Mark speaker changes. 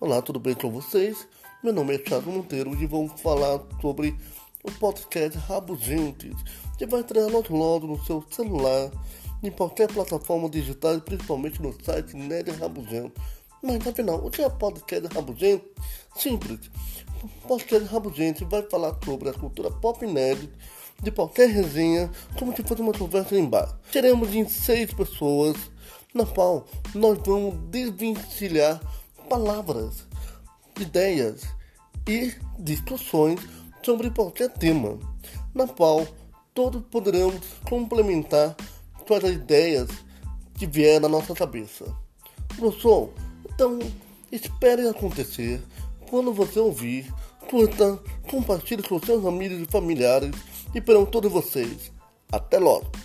Speaker 1: Olá, tudo bem com vocês? Meu nome é Thiago Monteiro e vamos falar sobre o podcast Rabugentes, que vai entrar download no seu celular, em qualquer plataforma digital, principalmente no site Nerd Rabugento. Mas afinal, o que é podcast Rabugento? Simples. O podcast Rabugente vai falar sobre a cultura pop nerd de qualquer resenha, como se fosse uma conversa em bar. Teremos em seis pessoas, na qual nós vamos desvencilhar palavras, ideias e discussões sobre qualquer tema, na qual todos poderão complementar suas ideias que vier na nossa cabeça. Gostou? Então espere acontecer. Quando você ouvir, curta, compartilhe com seus amigos e familiares e para todos vocês. Até logo!